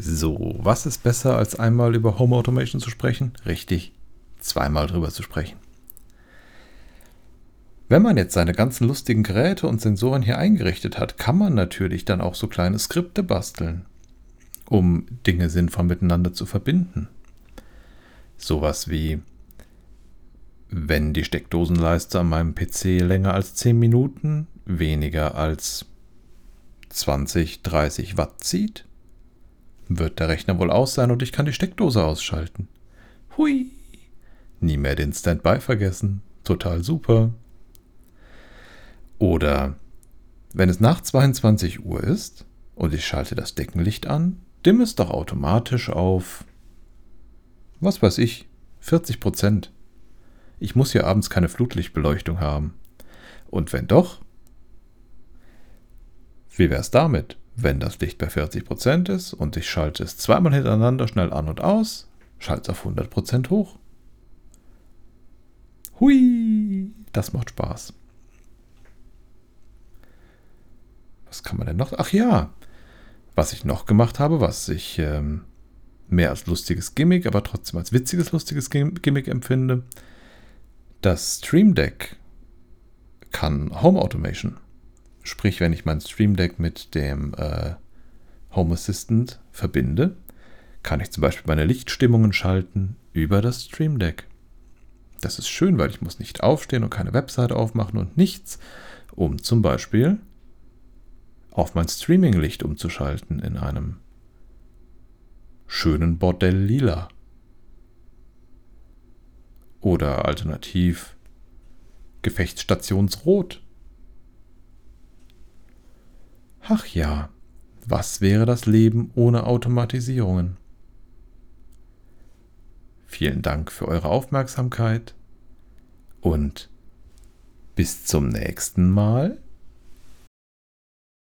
So, was ist besser, als einmal über Home Automation zu sprechen? Richtig, zweimal drüber zu sprechen. Wenn man jetzt seine ganzen lustigen Geräte und Sensoren hier eingerichtet hat, kann man natürlich dann auch so kleine Skripte basteln, um Dinge sinnvoll miteinander zu verbinden. Sowas wie, wenn die Steckdosenleiste an meinem PC länger als 10 Minuten weniger als 20, 30 Watt zieht, wird der Rechner wohl aus sein und ich kann die Steckdose ausschalten. Hui! Nie mehr den Standby vergessen. Total super. Oder wenn es nach 22 Uhr ist und ich schalte das Deckenlicht an, dimm es doch automatisch auf, was weiß ich, 40 Prozent. Ich muss hier abends keine Flutlichtbeleuchtung haben. Und wenn doch, wie wäre es damit? Wenn das Licht bei 40% ist und ich schalte es zweimal hintereinander schnell an und aus, schalte es auf 100% hoch. Hui, das macht Spaß. Was kann man denn noch? Ach ja, was ich noch gemacht habe, was ich ähm, mehr als lustiges Gimmick, aber trotzdem als witziges, lustiges Gimmick empfinde. Das Stream Deck kann Home Automation. Sprich, wenn ich mein Stream Deck mit dem äh, Home Assistant verbinde, kann ich zum Beispiel meine Lichtstimmungen schalten über das Stream Deck. Das ist schön, weil ich muss nicht aufstehen und keine Webseite aufmachen und nichts, um zum Beispiel auf mein Streaming-Licht umzuschalten in einem schönen Bordell lila. Oder alternativ Gefechtsstationsrot. Ach ja, was wäre das Leben ohne Automatisierungen? Vielen Dank für eure Aufmerksamkeit und bis zum nächsten Mal.